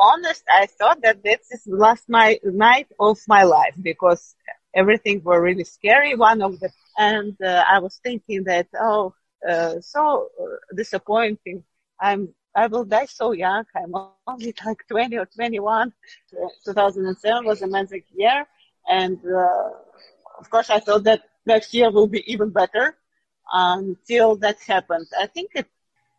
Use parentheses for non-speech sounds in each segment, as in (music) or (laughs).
honest, I thought that this is last my night of my life because everything were really scary. One of the, and uh, I was thinking that, oh, uh, so disappointing. I'm, I will die so young. I'm only (laughs) like 20 or 21. 2007 was a magic year. And, uh, of course, I thought that next year will be even better until that happened. I think it,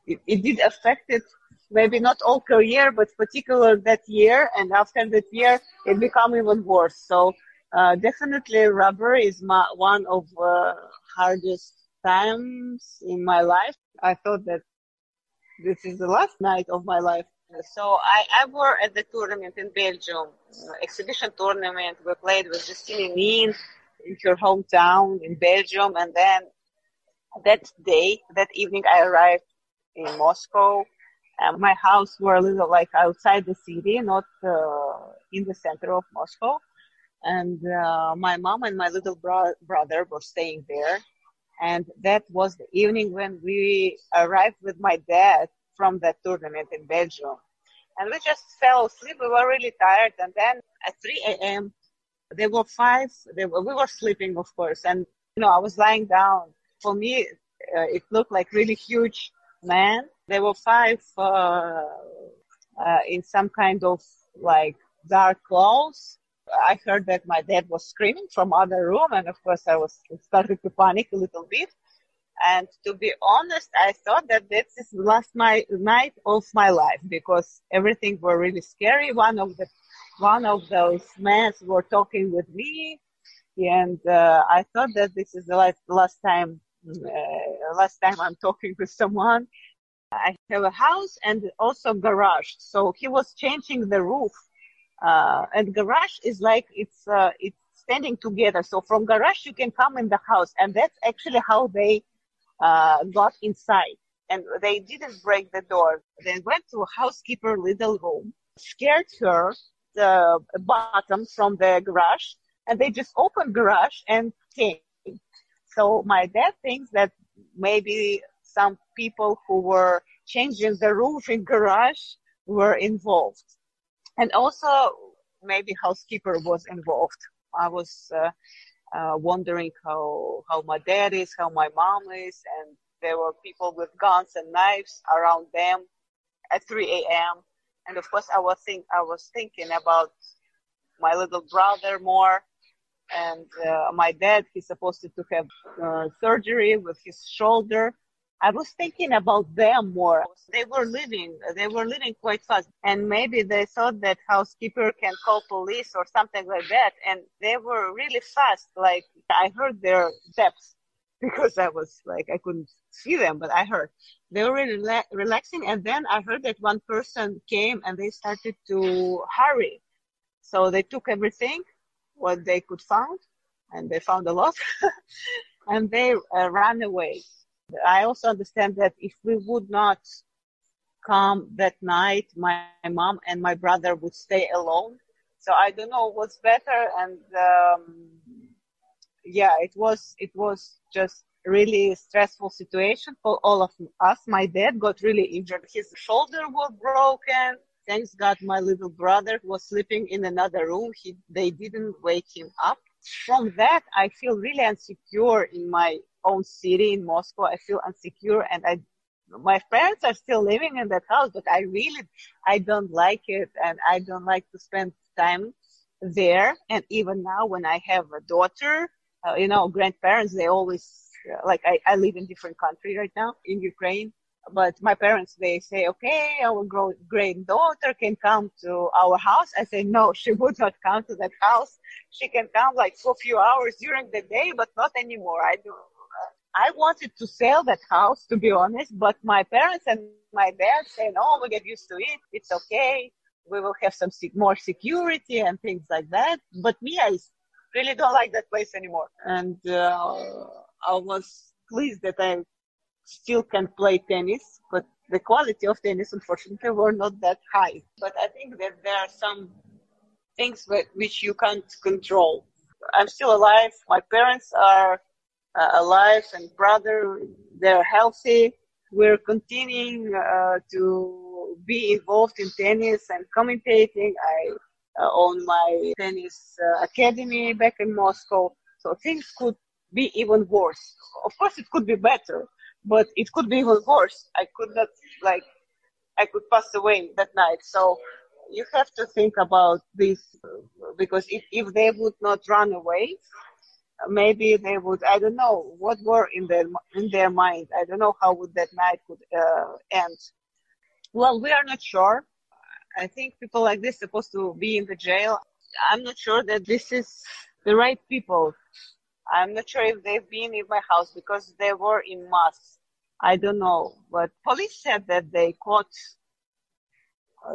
it, it did affect it maybe not all career, but particular that year. And after that year, it become even worse. So uh, definitely rubber is my, one of uh, hardest times in my life. I thought that this is the last night of my life. So I, I were at the tournament in Belgium, uh, exhibition tournament. We played with Justine Henin in her hometown in Belgium. And then that day, that evening, I arrived in Moscow my house were a little like outside the city, not uh, in the center of Moscow. And uh, my mom and my little bro- brother were staying there. And that was the evening when we arrived with my dad from that tournament in Belgium. And we just fell asleep. We were really tired. And then at 3 a.m., there were five. They were, we were sleeping, of course. And, you know, I was lying down. For me, uh, it looked like really huge man. There were five uh, in some kind of like dark clothes. I heard that my dad was screaming from other room, and of course I was (laughs) started to panic a little bit. And to be honest, I thought that this is last my night of my life because everything were really scary. One of the one of those men were talking with me, and uh, I thought that this is the last last time uh, last time I'm talking with someone. I have a house and also garage. So he was changing the roof. Uh, and garage is like, it's, uh, it's standing together. So from garage, you can come in the house. And that's actually how they, uh, got inside. And they didn't break the door. They went to a housekeeper little room, scared her the bottom from the garage, and they just opened garage and came. So my dad thinks that maybe some people who were changing the roof in garage were involved. And also maybe housekeeper was involved. I was uh, uh, wondering how, how my dad is, how my mom is, and there were people with guns and knives around them at 3 a.m. And of course, I was think I was thinking about my little brother more, and uh, my dad. He's supposed to, have uh, surgery with his shoulder, I was thinking about them more. They were living, they were living quite fast. And maybe they thought that housekeeper can call police or something like that. And they were really fast. Like I heard their steps (laughs) because I was like, I couldn't see them, but I heard they were really rela- relaxing. And then I heard that one person came and they started to hurry. So they took everything, what they could find, and they found a lot, (laughs) and they uh, ran away. I also understand that if we would not come that night, my mom and my brother would stay alone. So I don't know what's better. And um, yeah, it was it was just really stressful situation for all of us. My dad got really injured. His shoulder was broken. Thanks God, my little brother was sleeping in another room. He, they didn't wake him up. From that, I feel really insecure in my own city in Moscow. I feel insecure and I, my parents are still living in that house, but I really, I don't like it and I don't like to spend time there. And even now when I have a daughter, uh, you know, grandparents, they always, uh, like I, I live in different country right now in Ukraine but my parents they say okay our great granddaughter can come to our house. I say no she would not come to that house. She can come like for a few hours during the day but not anymore. I do i wanted to sell that house to be honest but my parents and my dad say no we get used to it. It's okay. We will have some more security and things like that. But me i really don't like that place anymore. And uh, i was pleased that i still can play tennis, but the quality of tennis, unfortunately, were not that high. But I think that there are some things which you can't control. I'm still alive. My parents are uh, alive and brother, they're healthy. We're continuing uh, to be involved in tennis and commentating. I uh, own my tennis uh, academy back in Moscow. So things could be even worse. Of course, it could be better, but it could be even worse. I could not like I could pass away that night. So you have to think about this because if, if they would not run away, maybe they would, I don't know what were in their, in their mind. I don't know how would that night could uh, end. Well, we are not sure. I think people like this supposed to be in the jail. I'm not sure that this is the right people. I'm not sure if they've been in my house because they were in mass. I don't know, but police said that they caught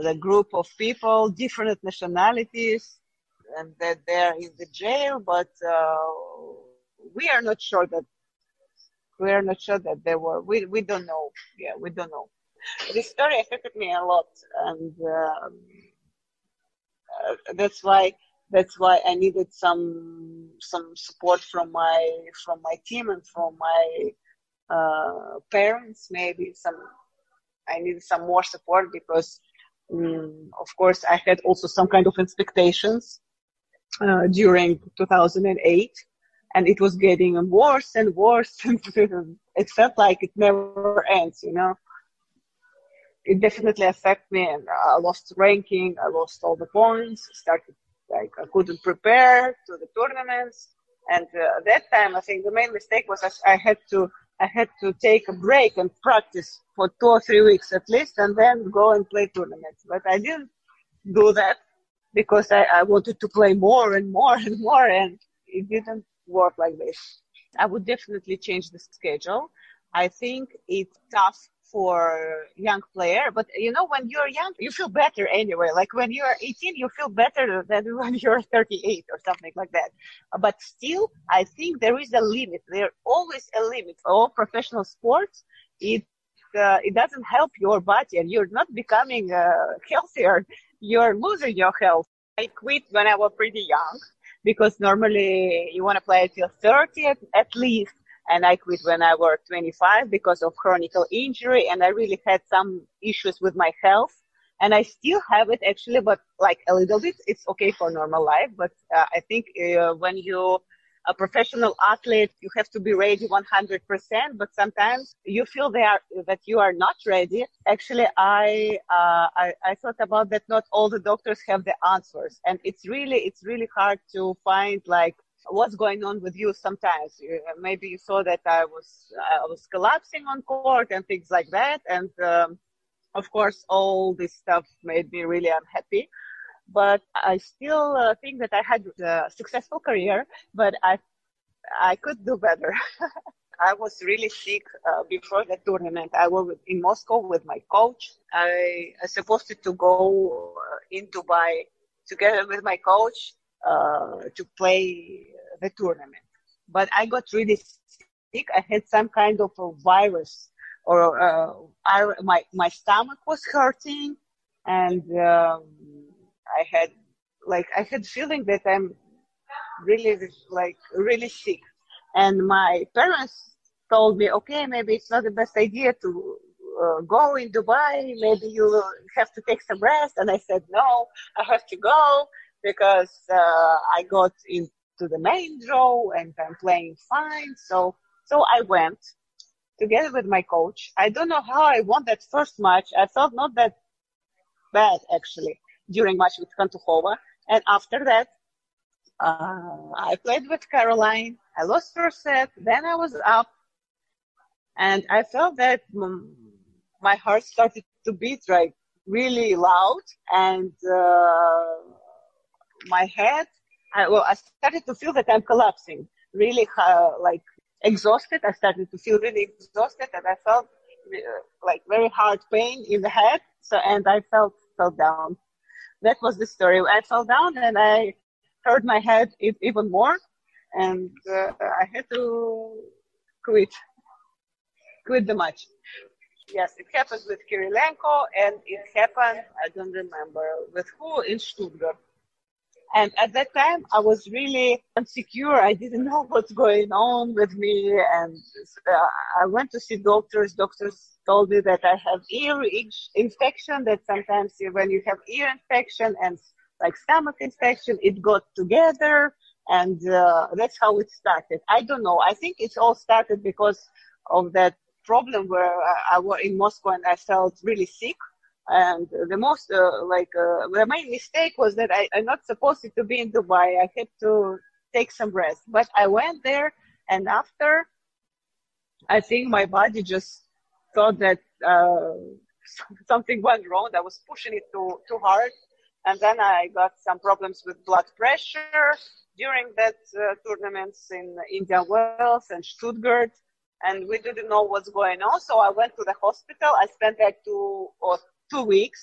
the group of people, different nationalities, and that they're in the jail, but uh, we are not sure that we are not sure that they were. We we don't know. Yeah, we don't know. This story affected me a lot, and um, uh, that's why that's why I needed some some support from my from my team and from my uh, parents. Maybe some I needed some more support because, um, of course, I had also some kind of expectations uh, during 2008, and it was getting worse and worse. (laughs) it felt like it never ends, you know. It definitely affected me, and I lost ranking. I lost all the points. Started like I couldn't prepare to the tournaments, and uh, that time I think the main mistake was I had to I had to take a break and practice for two or three weeks at least, and then go and play tournaments. But I didn't do that because I, I wanted to play more and more and more, and it didn't work like this. I would definitely change the schedule. I think it's tough for young player, but you know, when you're young, you feel better anyway. Like when you're 18, you feel better than (laughs) when you're 38 or something like that. But still, I think there is a limit. There always a limit. All professional sports, it uh, it doesn't help your body, and you're not becoming uh, (laughs) healthier. You're losing your health. I quit when I was pretty young because normally you want to play until 30 at, at least and I quit when I was 25 because of chronic injury and I really had some issues with my health and I still have it actually but like a little bit it's okay for normal life but uh, I think uh, when you a professional athlete, you have to be ready 100%, but sometimes you feel they are, that you are not ready. Actually, I, uh, I, I thought about that not all the doctors have the answers. And it's really, it's really hard to find like what's going on with you sometimes. Maybe you saw that I was, I was collapsing on court and things like that. And, um, of course, all this stuff made me really unhappy. But I still uh, think that I had a successful career, but I, I could do better. (laughs) I was really sick uh, before the tournament. I was in Moscow with my coach. I, I supposed to go uh, in Dubai together with my coach uh, to play tournament. But I got really sick. I had some kind of a virus, or uh, I, my my stomach was hurting, and um, I had like I had feeling that I'm really like really sick, and my parents told me, okay, maybe it's not the best idea to uh, go in Dubai. Maybe you have to take some rest. And I said, no, I have to go because uh, I got into the main draw and I'm playing fine. So, so I went together with my coach. I don't know how I won that first match. I felt not that bad actually during match with Khantukhova. And after that, uh, I played with Caroline. I lost first set. Then I was up and I felt that my heart started to beat like really loud and, uh, my head, I, well, I started to feel that I'm collapsing, really uh, like exhausted. I started to feel really exhausted, and I felt uh, like very hard pain in the head. So, and I felt fell down. That was the story. I fell down and I hurt my head even more, and uh, I had to quit, quit the match. Yes, it happened with Kirilenko, and it happened. I don't remember with who in Stuttgart And at that time, I was really insecure. I didn't know (laughs) what's going on with me. And uh, I went to see doctors. Doctors told me that I have ear infection, that sometimes when you have ear infection and like stomach infection, it got together. And uh, that's how it started. I don't know. I think it all started because of that problem where I, I was in Moscow and I felt really sick and the most, uh, like, uh, the main mistake was that I, I'm not supposed to be in Dubai. I had to take some rest. But I went there, and after, I think my body just thought that uh, (laughs) something went wrong. I was pushing it too too hard, and then I got some problems with blood pressure during that uh, tournaments in Indian Wells and Stuttgart and we didn't know what's going on. So I went to the hospital. I spent like two or two weeks.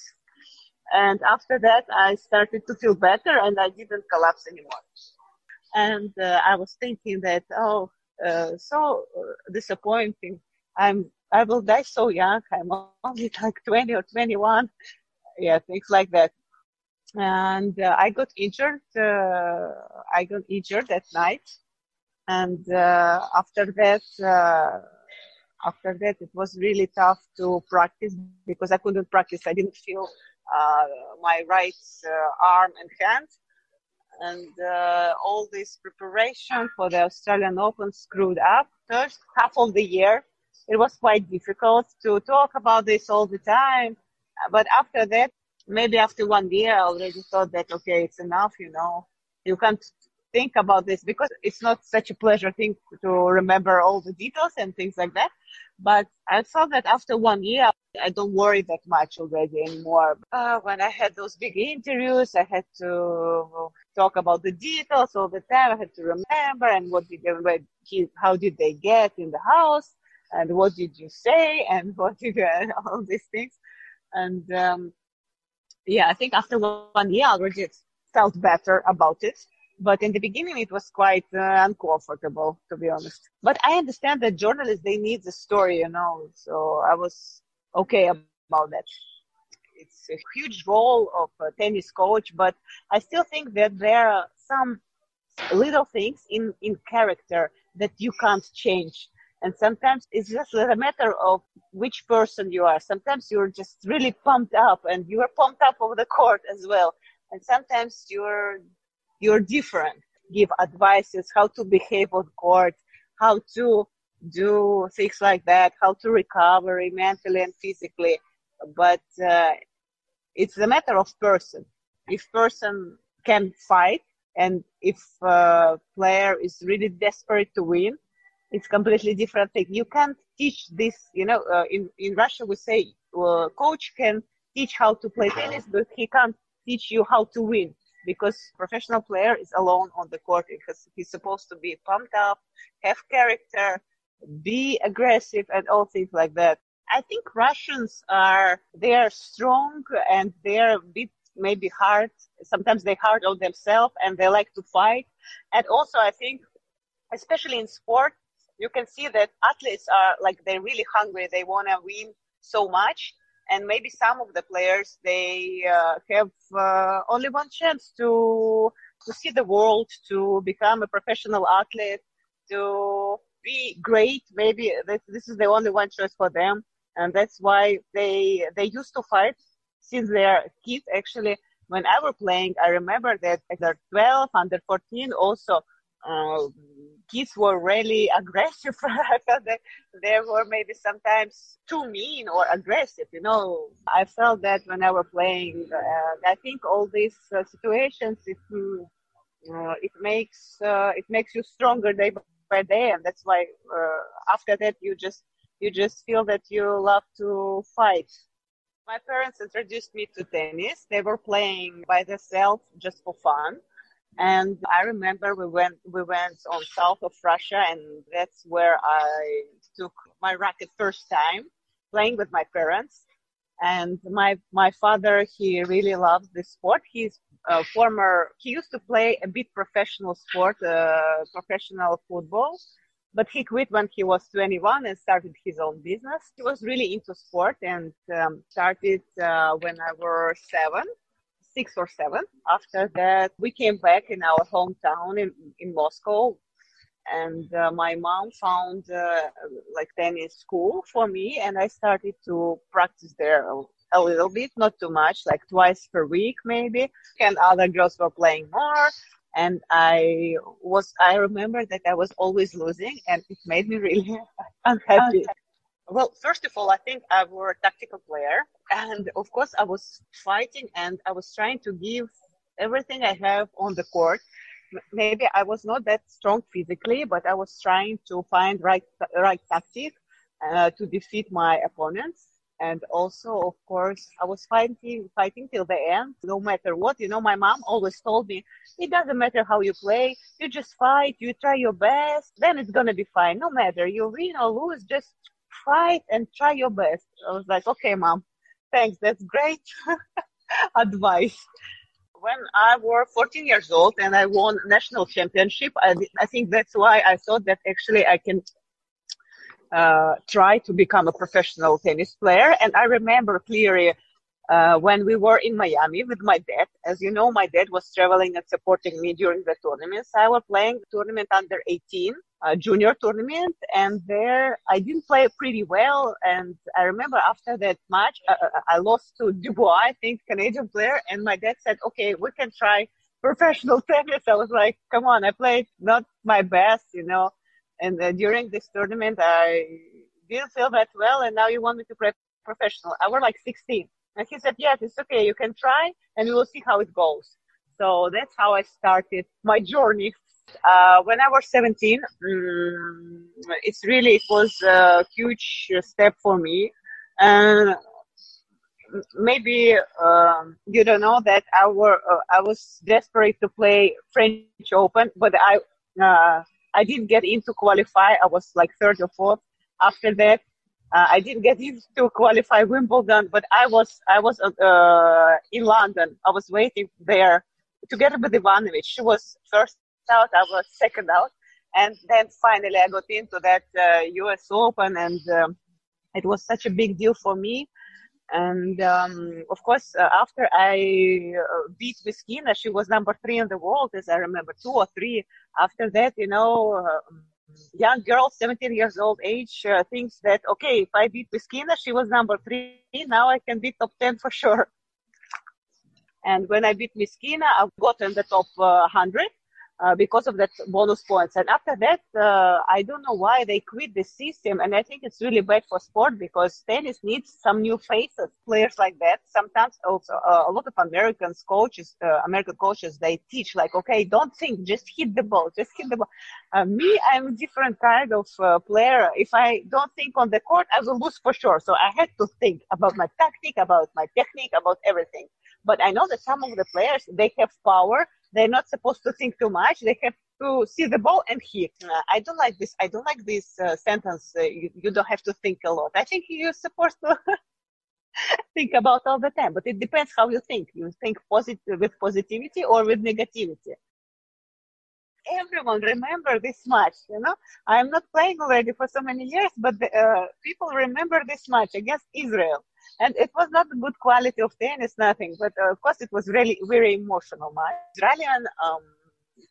And after that, I started to feel better and I didn't collapse anymore. And uh, I was thinking that, oh, uh, so uh, disappointing. I'm, I will die so young. I'm only like 20 or 21. Yeah, things like that. And uh, I got injured. Uh, I got injured that night. And uh, after that, after that, it was really tough to practice because I couldn't practice. I didn't feel uh, my right uh, arm and hand. And uh, all this preparation for the Australian Open screwed up. First half of the year, it was quite difficult to talk about this all the time. But after that, maybe after one year, I already thought that, okay, it's enough, you know. You can't think about this because it's not such a pleasure thing to remember all the details and things like that. But I thought that after one year, I don't worry that much already anymore. Uh, when I had those big interviews, I had to talk about the details all the time. I had to remember and what did they, how did they get in the house and what did you say and (laughs) what did you, all these things. And, um, yeah, I think after one year, I already felt better about it but in the beginning it was quite uh, uncomfortable to be honest. But i understand that journalists they need the story you know so i was okay about that. It's a huge role of a tennis coach but i still think that there are some little things in in character that you can't change. And sometimes it's just a matter of which person you are. Sometimes you're just really pumped up and you are pumped up over the court as well. And sometimes you're you're different. Give advices how to behave on court, how to do things like that, how to recover mentally and physically. But uh, it's a matter of person. If person can fight and if uh, player is really desperate to win, it's completely different thing. You can't teach this, you know, uh, in, in Russia we say uh, coach can teach how to play tennis, but he can't teach you how to win because professional player is alone on the court because he's supposed to be pumped up, have character, be aggressive and all things like that. I think Russians are, they are strong and they're a bit maybe hard. Sometimes they hard on themselves and they like to fight. And also I think, especially in sport, you can see that athletes are like, they're really hungry. They want to win so much and maybe some of the players they uh, have uh, only one chance to to see the world, to become a professional athlete, to be great. Maybe this, this is the only one choice for them, and that's why they they used to fight since they're kids. Actually, when I were playing, I remember that under 12, under 14, also uh, kids were really aggressive. I felt that they were maybe sometimes too mean or aggressive. You know, I felt that when I were playing. Uh, I think all these uh, situations, it uh, it makes uh, it makes you stronger day by day, and that's why uh, after that you just you just feel that you love to fight. My parents introduced me to tennis. They were playing by themselves just for fun and I remember we went we went on south of Russia, and that's where I took my racket first time, playing with my parents. And my my father, he really loves this sport. He's a former. He used to play a bit professional sport, uh, professional football, but he quit when he was 21 and started his own business. He was really into sport and um, started uh, when I was seven six or seven. After that, we came back in our hometown in, in Moscow. And uh, my mom found uh, like tennis school for me, and I started to practice there a little bit, not too much, like twice per week maybe. And other girls were playing more. And I was, I remember that I was always losing and it made me really (laughs) unhappy. Well, first of all, I think I was a tactical player. And of course, I was fighting and I was trying to give everything I have on the court. Maybe I was not that strong physically, but I was trying to find right, right tactic uh, to defeat my opponents and also of course i was fighting fighting till the end no matter what you know my mom always told me it doesn't matter how you play you just fight you try your best then it's gonna be fine no matter you win or lose just fight and try your best. I was like okay mom thanks. That's great (laughs) advice. When I was 14 years old and I won national championship, I, I think that's why I thought that actually I can uh, try to become a professional tennis player. And I remember clearly uh, when we were in Miami with my dad. As you know, my dad was traveling and supporting me during the tournaments. I was playing the tournament under 18, uh, junior tournament, and there I didn't play pretty well. And I remember after that match, uh, uh, I lost to Dubois, I think, Canadian player, and my dad said, "Okay, we can try." Professional (laughs) tennis. I was like, come on, I played not my best, you know and uh, during this tournament, I didn't feel that well, and now you want me to play professional. I was like 16. And he said, yes, it's okay. You can try, and we will see how it goes. So that's how I started my journey. Uh, when I was 17, um, it's really, it was a huge step for me. And maybe um, you don't know that I were uh, I was desperate to play French Open, but I uh, I didn't get into qualify. I was like third or fourth. After that, uh, I didn't get (laughs) into qualify Wimbledon, but I was I was uh, in London. I was waiting there together with Ivanovic. She was first out. I was second out, and then finally I got into that uh, U.S. Open, and um, it was such a big deal for me. And um, of course, uh, after I uh, beat Myskina, she was number three in the world, as I remember, two or three. After that, you know, uh, young girl, 17 years old age, uh, thinks that, okay, if I beat Myskina, she was number three, now I can beat top 10 for sure. And when I beat Myskina, I've gotten the top 100. Uh, because of that bonus points. And after that, uh, I don't know why they quit the system. And I think it's really bad for sport because tennis needs some new faces, players like that. Sometimes also uh, a lot of Americans coaches, uh, American coaches, they teach like, okay, don't think, just hit the ball, just hit the ball. Uh, me, I'm a different kind of player. If I don't think on the court, I will lose for sure. So I had to think about my tactic, about my technique, about everything. But I know that some of the players, they have power they're not supposed to think too much. They have to see the ball and hit. Uh, I don't like this. I don't like this uh, sentence. Uh, you, you, don't have to think a lot. I think you're supposed to (laughs) think about all the time, but it depends how you think. You think positive with positivity or with negativity. Everyone remember this match, you know. I'm not playing already for so many years, but the, uh, people remember this match against Israel and it was not a good quality of tennis, nothing. But uh, of course, it was really very emotional match. Israeli um,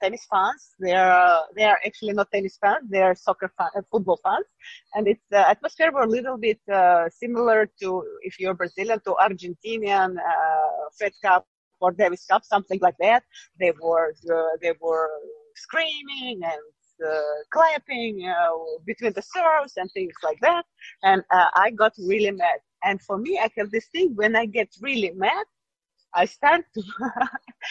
tennis fans, they are they are actually not tennis fans; they are soccer fan, uh, football fans, and its the atmosphere were a little bit uh, similar to if you're Brazilian to Argentinian uh, Fed Cup or Davis Cup, something like that. They were uh, they were screaming and uh, clapping uh, between the serves and things like that. And uh, I got really mad. And for me, I have this thing when I get really mad, I start to,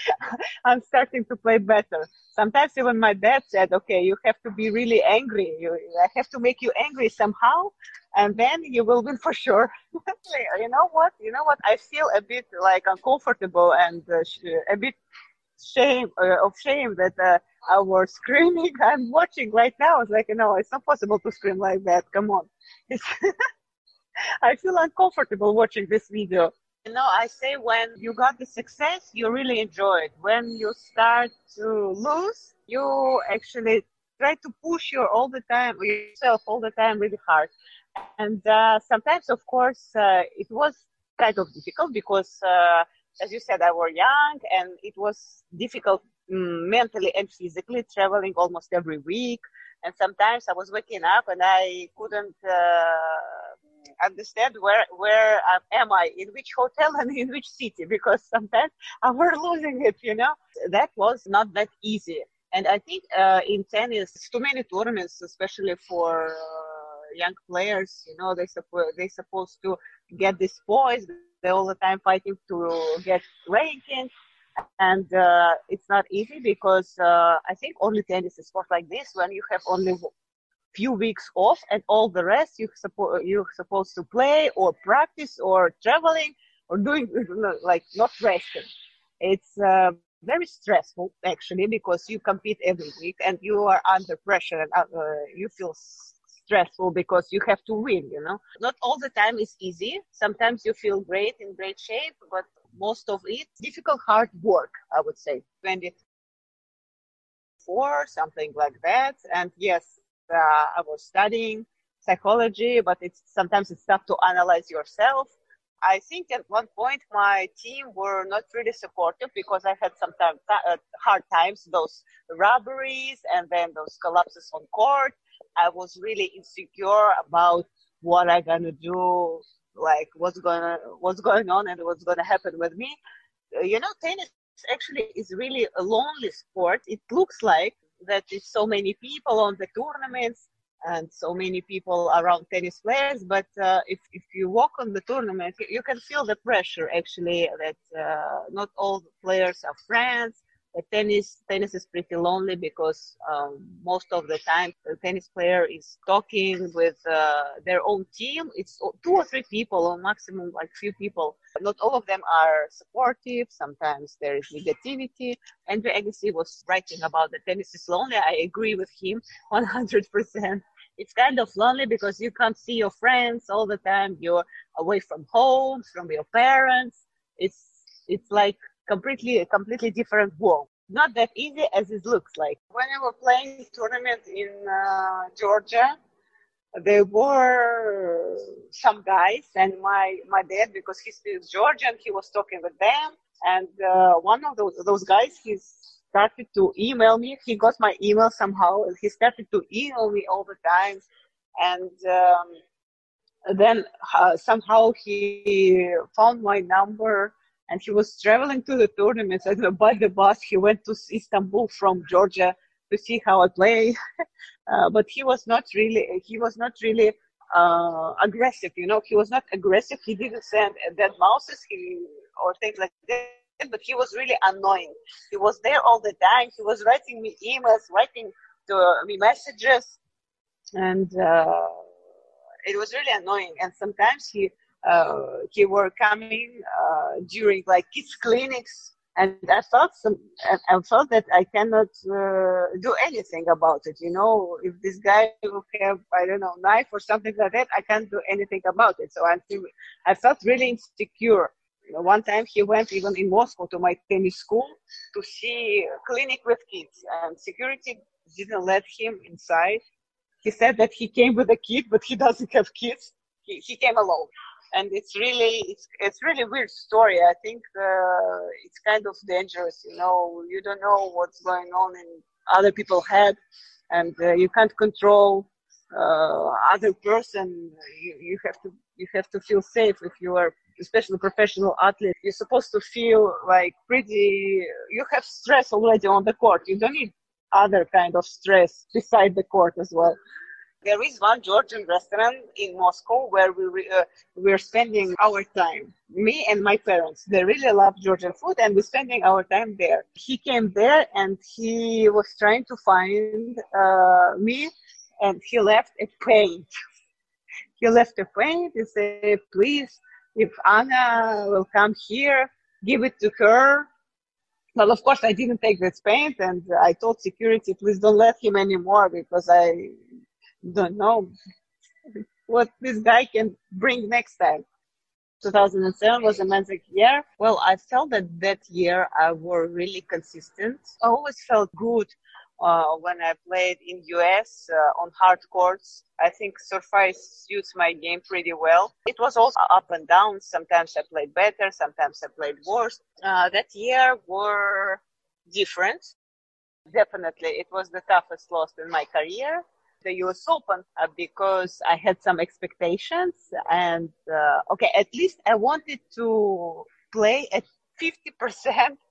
(laughs) I'm starting to play better. Sometimes even my dad said, okay, you have to be really angry. You, I have to make you angry somehow and then you will win for sure. (laughs) you know what? You know what? I feel a bit like uncomfortable and uh, a bit shame uh, of shame that uh, I was screaming. (laughs) I'm watching right now. It's like, know, it's not possible to scream like that. Come on. (laughs) I feel uncomfortable watching this video. You know, I say when you got the success, you really enjoy it. When you start to lose, you actually try to push your all the time yourself all the time really hard. And uh, sometimes, of course, uh, it was kind of difficult because uh, as you said, I were young and it was difficult mentally and physically traveling almost every week. And sometimes I was waking up and I couldn't uh, understand where where am I, in which hotel and (laughs) in which city, because sometimes I were losing it. You know, that was not that easy. And I think uh, in tennis, too many tournaments, especially for uh, young players, you know, they suppo- they supposed to get this poise. They're all the time fighting to get ranking and uh, it's not easy because uh, I think only tennis is sport like this when you have only few weeks off and all the rest you suppo- you're supposed to play or practice or traveling or doing (laughs) like not resting. It's uh, very stressful actually because you compete every week and you are under pressure and uh, you feel stressful because you have to win you know not all the time is easy sometimes you feel great in great shape but most of it. Difficult hard work i would say. 24 something like that. And yes uh, i was studying psychology but it's sometimes it's tough to analyze yourself. I think at one point my team were not really supportive because i had some uh, hard times those robberies and then those collapses on court. I was really insecure about what i'm gonna do like what's gonna what's going on and what's gonna happen with me. Uh, you know, tennis actually is really a lonely sport. It looks like that so many people on the tournaments and so many people around tennis players. But uh, if if you walk on the tournament, you can feel the pressure actually that uh, not all the players are friends tennis tennis is pretty lonely because um, most of the time the tennis player is talking with uh, their own team. It's two or three people or maximum like few people. Not all of them are supportive. Sometimes there is negativity. Andre Agassi was writing about the tennis is lonely. I agree with him (laughs) 100% it's kind of lonely because you can't see your friends all the time. You're away from home from your parents. It's it's like completely completely different world. Not that easy as it looks like. When I was playing tournament in uh, Georgia, there were some guys and my my dad because he speaks Georgian, he was talking with them, and uh, one of those those guys he started to email me. He got my email somehow, and he started to email me all the time, and. Um, then uh, somehow he found my number and he was traveling to the tournaments and by the bus he went to istanbul from georgia to see how i play. (laughs) Uh, but he was not really he was not really uh, aggressive you know. He was not aggressive. He didn't send dead mouses he or things like that but he was really annoying. He was there all the time. He was writing me emails writing to me messages. And uh, it was really annoying. And sometimes he he were coming uh, during like kids clinics and I thought some, I felt that I cannot uh, do anything about it. You know, if this guy will have, I don't know, knife or something like that, I can't do anything about it. So I, I felt really insecure. You know, one time he went even in Moscow to my tennis school to see a clinic with kids, and security didn't let him inside. He said that he came with a kid, but he doesn't have kids. He, he came alone and it's really it's it's really weird story. I think uh, it's kind of dangerous. You know, you don't know what's going on in other people's head, and uh, you can't control uh, other person. You, you have to you have to feel safe if you are especially professional athlete. You're supposed to feel like pretty. You have stress already on the court. You don't need other kind of stress beside the court as well. There is one Georgian restaurant in Moscow where we uh, we're spending our time. Me and my parents. They really love Georgian food, and we're spending our time there. He came there and he was trying to find uh, me, and he left a paint. he left a paint. He said, "Please, if Anna will come here, give it to her." Well, of course, I didn't take this paint, and I told security, please don't let him anymore because I don't know what this guy can bring next time. 2007 was a magic year. Well, I felt that that year I were really consistent. I always felt good uh, when I played in US uh, on hard courts. I think Surface suits my game pretty well. It was also up and down. Sometimes I played better, sometimes I played worse. Uh, that year were different. Definitely, it was the toughest loss in my career. The US Open uh, because I had some expectations and uh, okay, at least I wanted to play at 50% (laughs)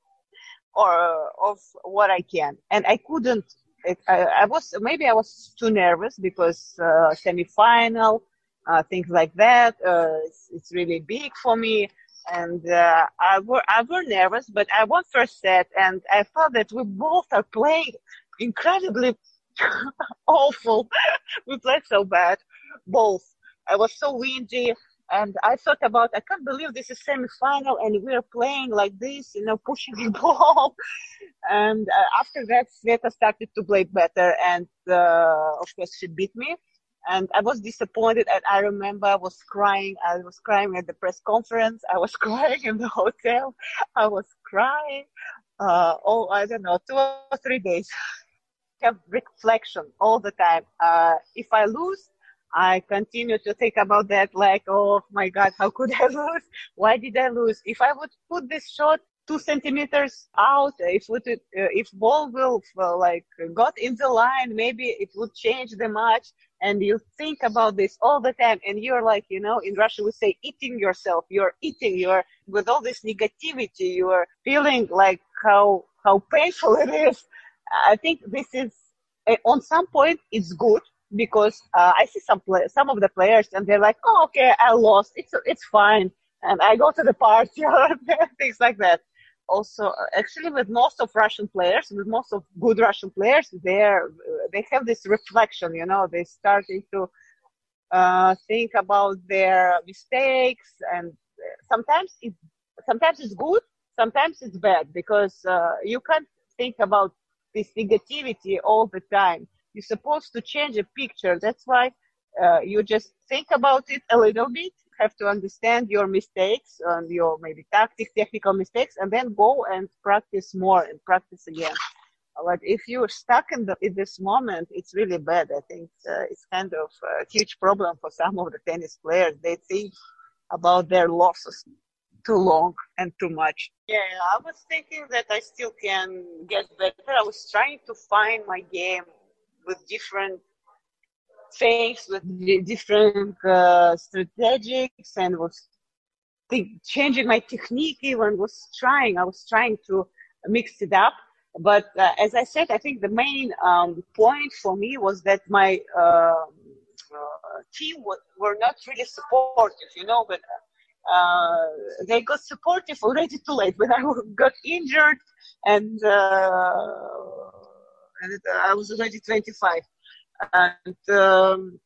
or of what I can. And I couldn't. It, I, I, was maybe I was too nervous because uh, semifinal, uh, things like that. Uh, it's, it's, really big for me, and uh, I were I were nervous. But I won first set, and I felt that we both are playing incredibly (laughs) awful. we played so bad, both. I was so windy. And I thought about, I can't believe this is semi-final and we're playing like this, you know, pushing (laughs) the ball. and uh, after that, Sveta started to play better. And, uh, of course, she beat me. And I was disappointed. And I remember I was crying. I was crying at the press conference. I was (laughs) crying in the hotel. I was crying. Uh, oh, I don't know, two or three days. Have reflection all the time. Uh, if I lose, I continue to think about that like, oh my God, how could I (laughs) lose? Why did I lose? If I would put this shot two centimeters out, if it, uh, if ball will uh, like got in the line, maybe it would change the match. And you think about this all the time, and you're like, you know, in Russia we say eating yourself. You're eating. You're with all this negativity. You are feeling like how how painful (laughs) it is. I think this is uh, on some point it's good because uh, I see some play- some of the players and they're like, oh, okay, I lost. It's it's fine, and I go to the party (laughs) or things like that. Also, uh, actually, with most of Russian players, with most of good Russian players, they're they have this reflection. You know, they starting to uh, think about their mistakes, and sometimes it sometimes it's good, sometimes it's bad because uh, you can't think about this negativity all the time you're supposed to change a picture. That's why uh, you just think about it a little bit, have to understand your mistakes and your maybe tactics, technical mistakes, and then go and practice more and practice again. But if you're stuck in, the, in this moment, it's really bad. I think uh, it's kind of a huge problem for some of the tennis players. They think about their losses too long and too much. Yeah, I was thinking that I still can get better. I was trying to find my game with different things, with different uh, strategics, and was think, changing my technique. Even was trying, I was trying to mix it up. But uh, as I said, I think the main um, point for me was that my uh, uh team were not really supportive, you know. But uh, they got supportive already too late when I (laughs) got injured and uh, and I was already 25. And um,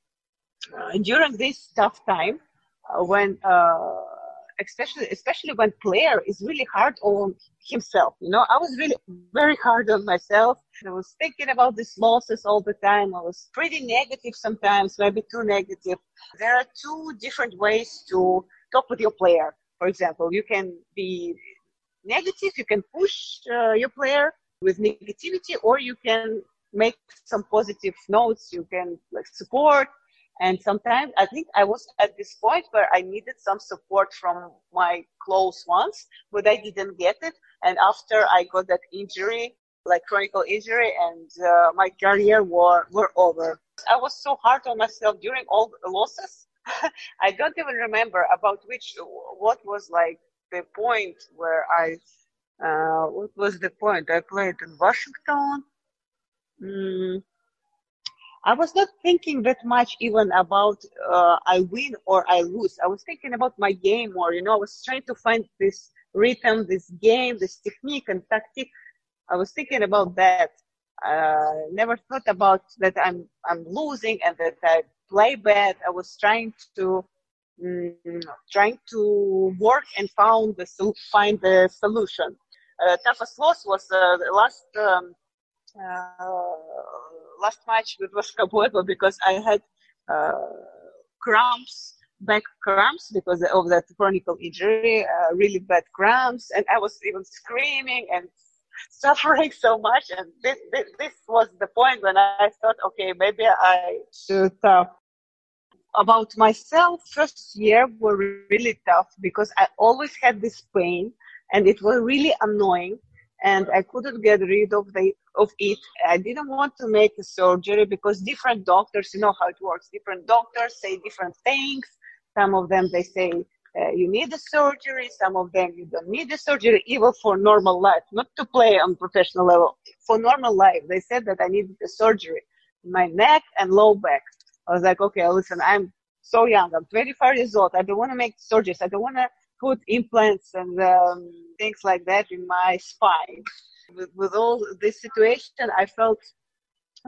uh, during this tough time, uh, when uh, especially especially when player is really hard on himself, you know, I was really very hard on myself. I was thinking about these losses all the time. I was pretty negative sometimes, maybe too negative. There are two different ways to talk with your player. For example, you can be negative, you can push uh, your player with negativity, or you can make some positive notes. You can like support. And sometimes I think I was at this point where I needed some support from my close ones, but I didn't get it. And after I got that injury, like chronic injury, and uh, my career were were over. I was so hard on myself during all the losses. I don't even remember about which what was like the point where I uh, what was the point? I played in Washington. Mm, I was not thinking that much even about uh, I win or I lose. I was thinking about my game more. You know, I was trying to find this rhythm, this game, this technique and tactic. I was thinking about that. Uh, never thought about that I'm I'm losing and that I play bad. I was trying to mm, trying to work and found the find the solution uh, toughest loss was uh, the last um, uh, last match with Pueblo because I had cramps back cramps because of that chronic injury, uh, really bad cramps, and I was even screaming and (laughs) suffering so much. And this, this, this was the point when I thought, okay, maybe I should uh, about myself, first year were really tough because I always had this pain and it was really annoying and I couldn't get rid of the of it. I didn't want to make a surgery because different doctors, you know how it works. Different doctors say different things. Some of them they say uh, you need a surgery. Some of them you don't need a surgery, even for normal life, not to play on professional level. For normal life, they said that I needed a surgery in my neck and low back. I was like, okay, listen, I'm so young. I'm 25 years old. I don't want to make surgeries. I don't want to put implants and um, things like that in my spine. With, with all this situation, I felt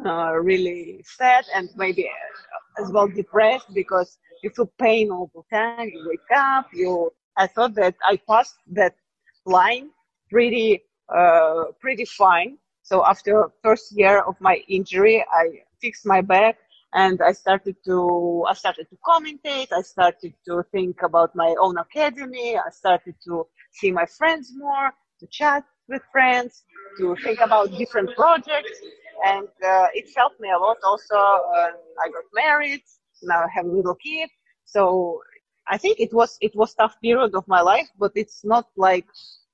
uh, really sad and maybe as well depressed because you feel pain all the time. You wake up. You. I thought that I passed that line pretty, uh, pretty fine. So after first year of my injury, I fixed my back and I started to I started to commentate. I started to think about my own academy. I started to see my friends more, to chat with friends, to think about different projects, and uh, it helped me a lot. Also, uh, I got married. Now I have a little kid, so I think it was it was tough period of my life, but it's not like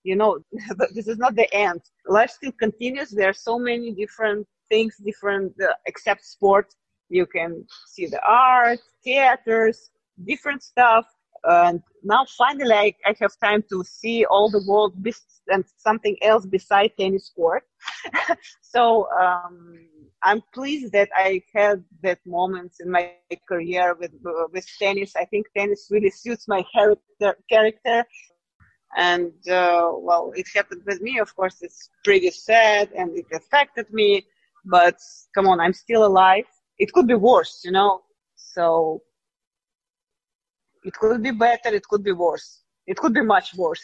you know (laughs) this is not the end. Life still continues. There are so many different things, different uh, except sport you can see the art, theaters, different stuff. And now finally I, I have time to see all the world and something else beside tennis court. (laughs) so um, I'm pleased that I had that moments in my career with uh, with tennis. I think tennis really suits my character. character. And uh, well, it happened with me. Of course, it's pretty sad and it affected me. But come on, I'm still alive it could be worse, you know. So it could be better, it could be worse. It could be much worse.